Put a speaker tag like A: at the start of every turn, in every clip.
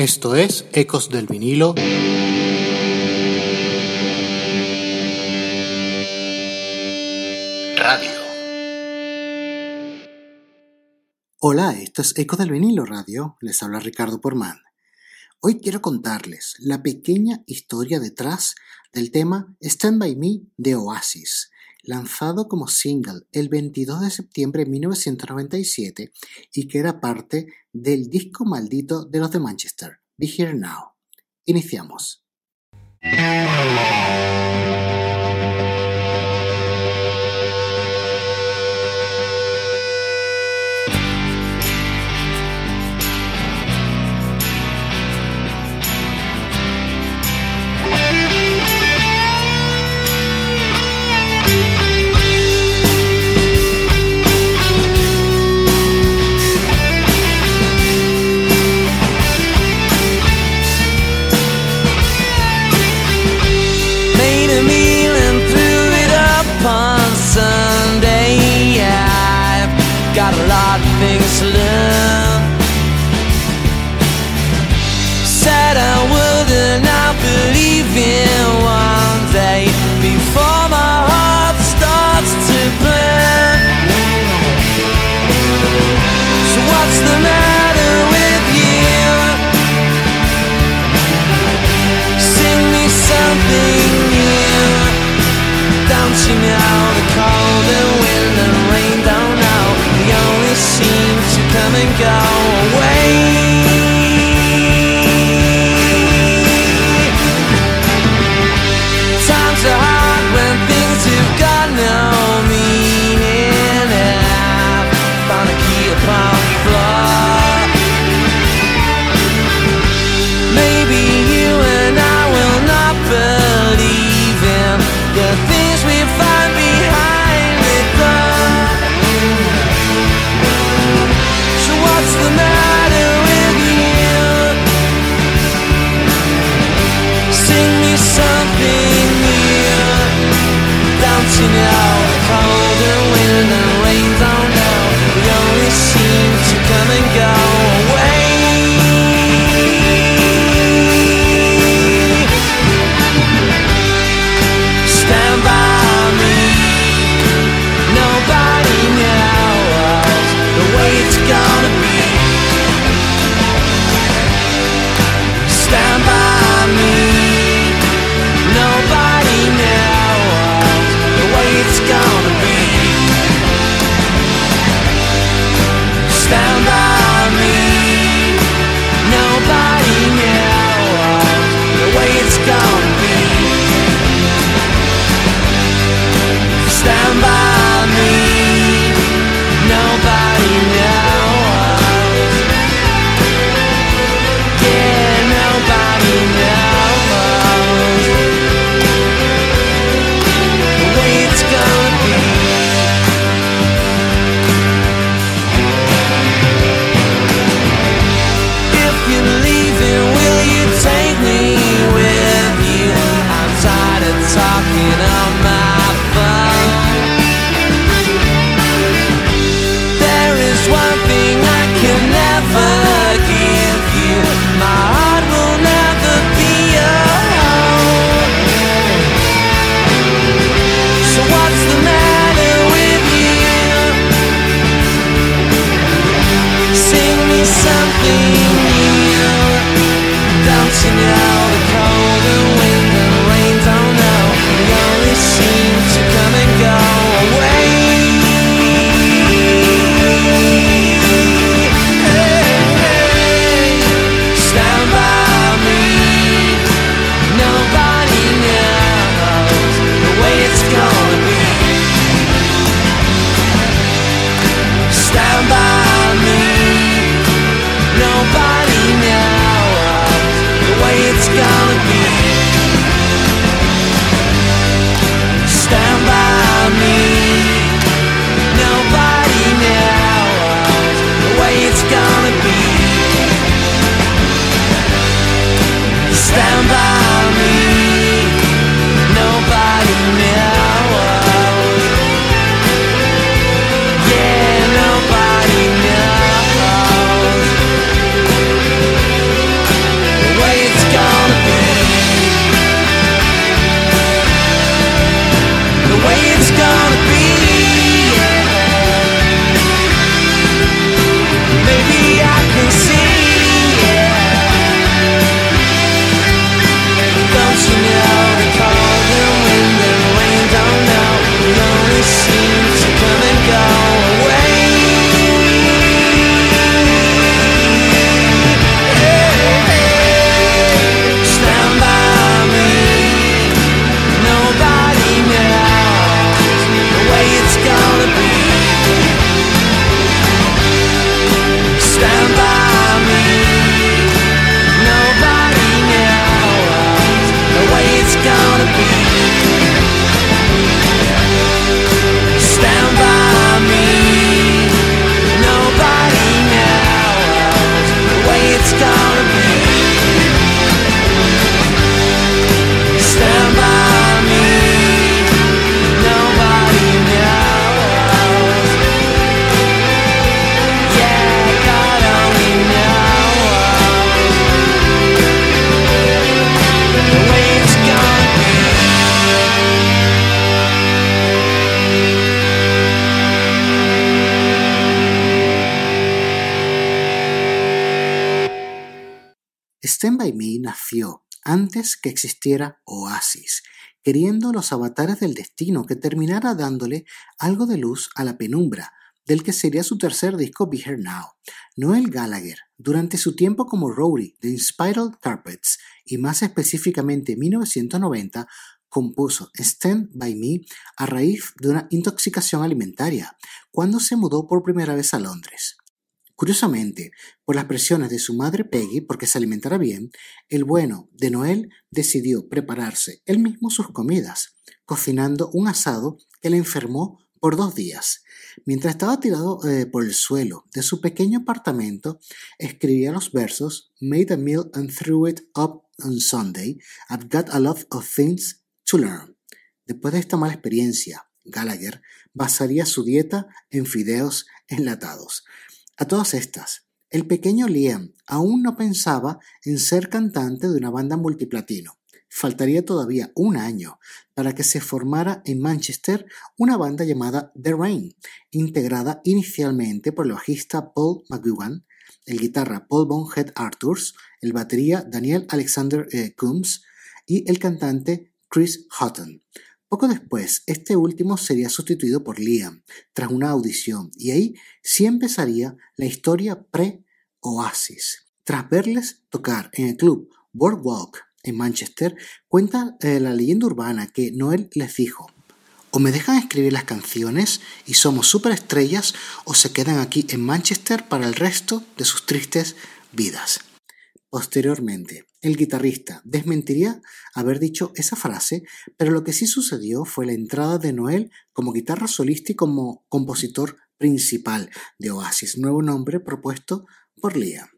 A: Esto es Ecos del vinilo. Radio. Hola, esto es Ecos del vinilo radio. Les habla Ricardo Porman. Hoy quiero contarles la pequeña historia detrás del tema Stand By Me de Oasis, lanzado como single el 22 de septiembre de 1997 y que era parte del disco maldito de los de Manchester, Be Here Now. Iniciamos.
B: Antes que existiera Oasis, queriendo los avatares del destino que terminara dándole algo de luz a la penumbra, del que sería su tercer disco Be Here Now. Noel Gallagher, durante su tiempo como Rory de Inspiral Carpets y más específicamente en 1990, compuso Stand By Me a raíz de una intoxicación alimentaria, cuando se mudó por primera vez a Londres. Curiosamente, por las presiones de su madre Peggy porque se alimentara bien, el bueno de Noel decidió prepararse él mismo sus comidas, cocinando un asado que le enfermó por dos días. Mientras estaba tirado eh, por el suelo de su pequeño apartamento, escribía los versos Made a meal and threw it up on Sunday. I've got a lot of things to learn. Después de esta mala experiencia, Gallagher basaría su dieta en fideos enlatados. A todas estas, el pequeño Liam aún no pensaba en ser cantante de una banda multiplatino. Faltaría todavía un año para que se formara en Manchester una banda llamada The Rain, integrada inicialmente por el bajista Paul McGugan, el guitarra Paul Bonhead Arthurs, el batería Daniel Alexander eh, Coombs y el cantante Chris Hutton. Poco después, este último sería sustituido por Liam, tras una audición, y ahí sí empezaría la historia pre-Oasis. Tras verles tocar en el club Boardwalk en Manchester, cuenta eh, la leyenda urbana que Noel les dijo, o me dejan escribir las canciones y somos superestrellas, o se quedan aquí en Manchester para el resto de sus tristes vidas. Posteriormente, el guitarrista desmentiría haber dicho esa frase, pero lo que sí sucedió fue la entrada de Noel como guitarra solista y como compositor principal de Oasis, nuevo nombre propuesto por Liam.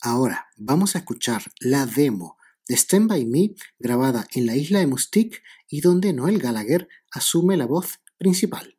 B: Ahora vamos a escuchar la demo de Stand By Me grabada en la isla de Mustique y donde Noel Gallagher asume la voz principal.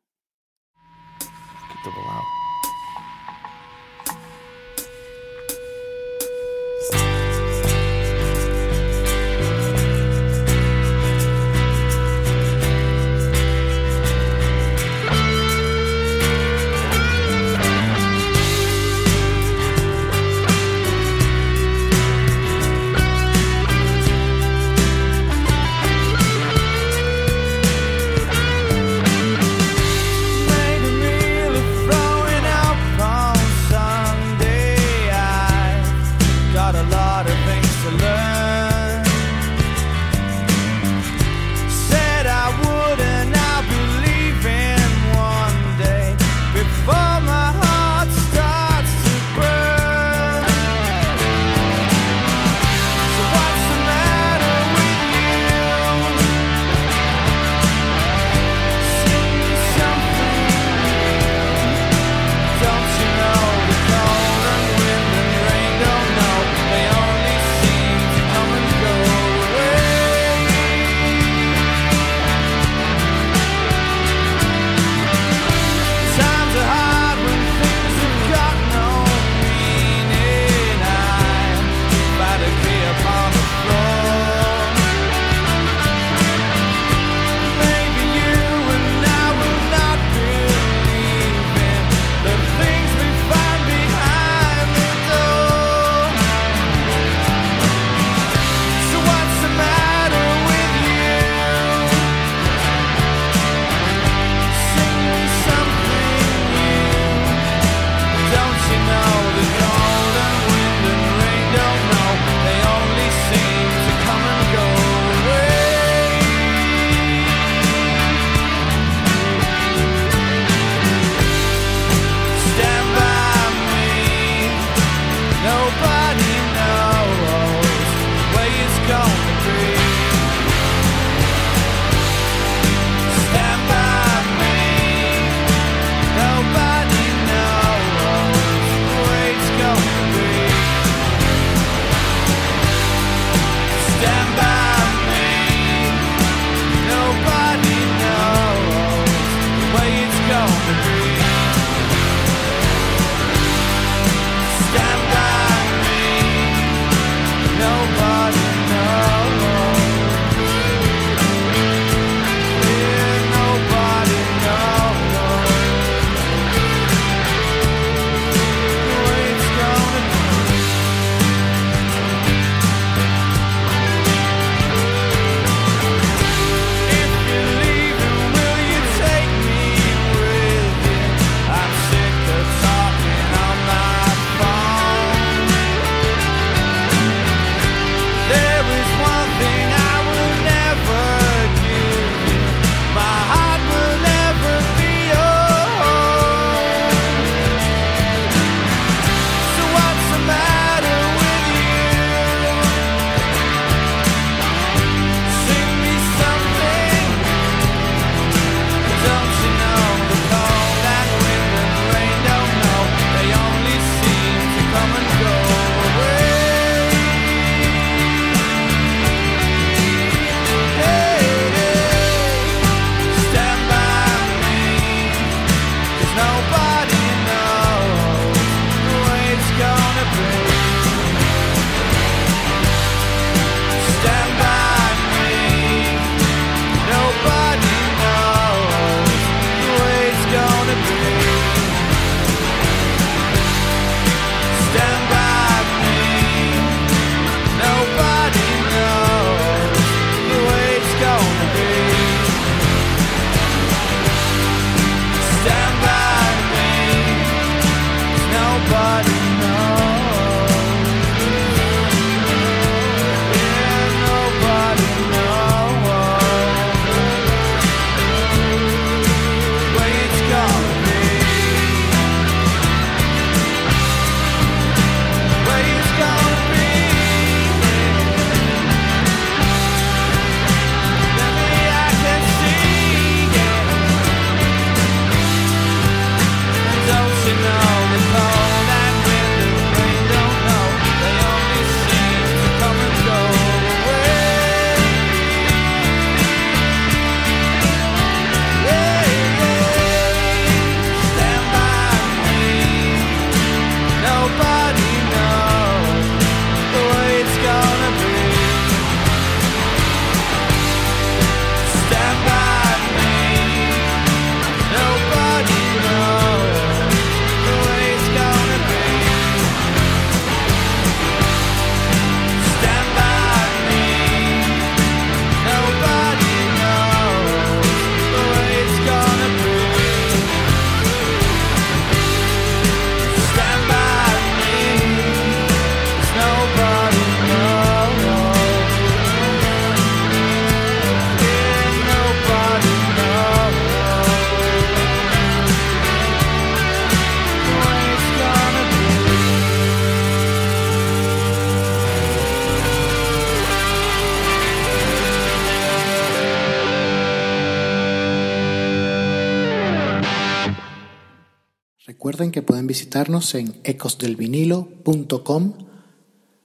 B: Recuerden que pueden visitarnos en ecosdelvinilo.com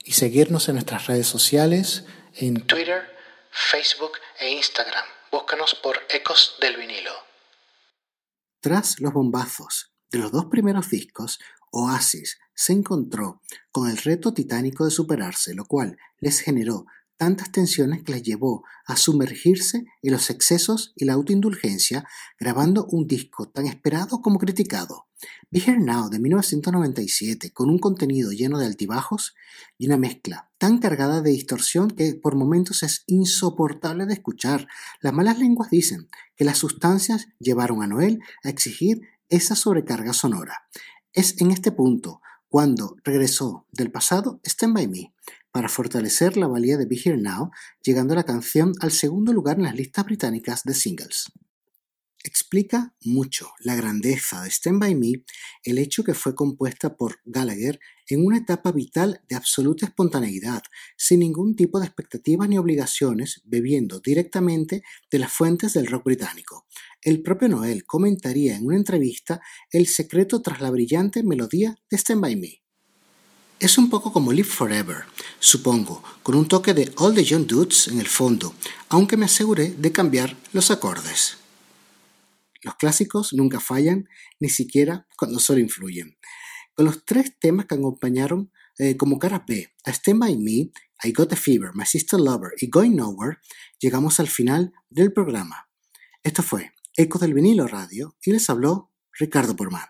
B: y seguirnos en nuestras redes sociales en Twitter, Facebook e Instagram. Búscanos por Ecos del Vinilo. Tras los bombazos de los dos primeros discos, Oasis se encontró con el reto titánico de superarse, lo cual les generó tantas tensiones que les llevó a sumergirse en los excesos y la autoindulgencia, grabando un disco tan esperado como criticado. Be Here Now de 1997, con un contenido lleno de altibajos y una mezcla tan cargada de distorsión que por momentos es insoportable de escuchar. Las malas lenguas dicen que las sustancias llevaron a Noel a exigir esa sobrecarga sonora. Es en este punto cuando regresó del pasado Stand By Me, para fortalecer la valía de Be Here Now, llegando la canción al segundo lugar en las listas británicas de singles. Explica mucho la grandeza de Stand By Me el hecho que fue compuesta por Gallagher en una etapa vital de absoluta espontaneidad, sin ningún tipo de expectativas ni obligaciones, bebiendo directamente de las fuentes del rock británico. El propio Noel comentaría en una entrevista el secreto tras la brillante melodía de Stand By Me. Es un poco como Live Forever, supongo, con un toque de All the Young Dudes en el fondo, aunque me aseguré de cambiar los acordes. Los clásicos nunca fallan, ni siquiera cuando solo influyen. Con los tres temas que acompañaron eh, como cara B a Stand By Me, I Got a Fever, My Sister Lover y Going Nowhere, llegamos al final del programa. Esto fue Eco del Vinilo Radio y les habló Ricardo Porman.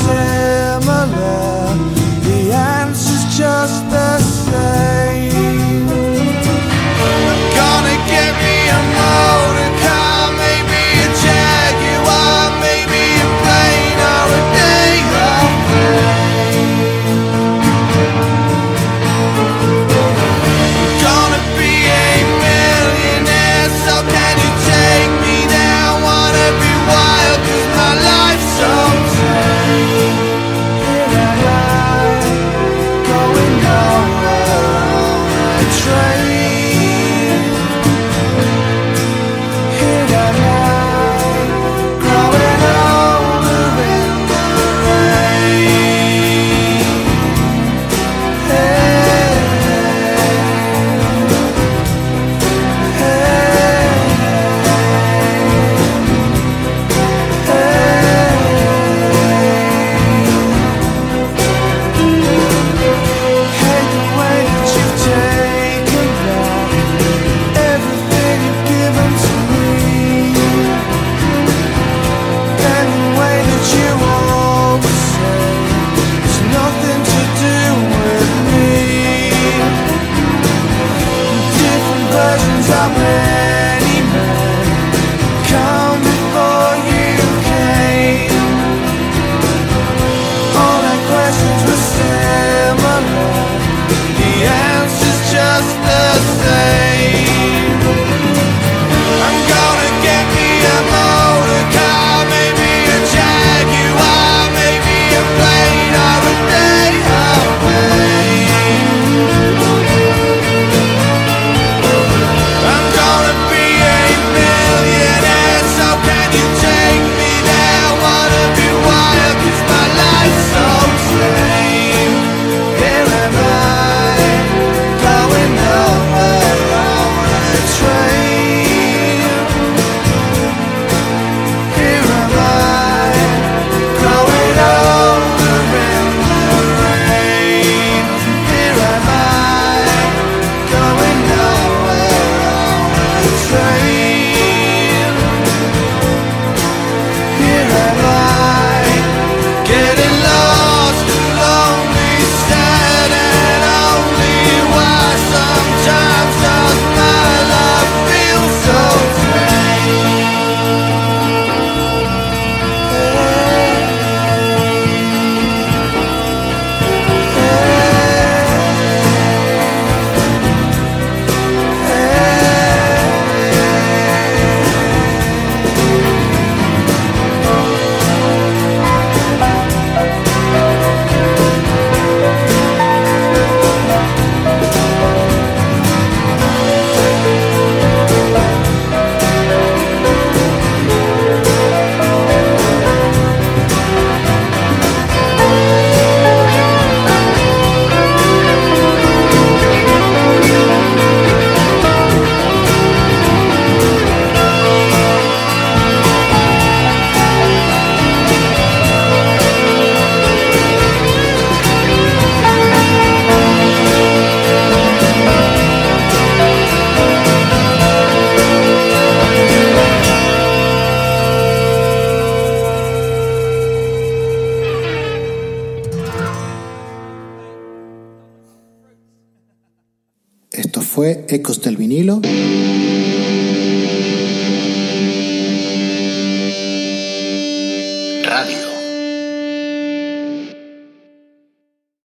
A: Ecos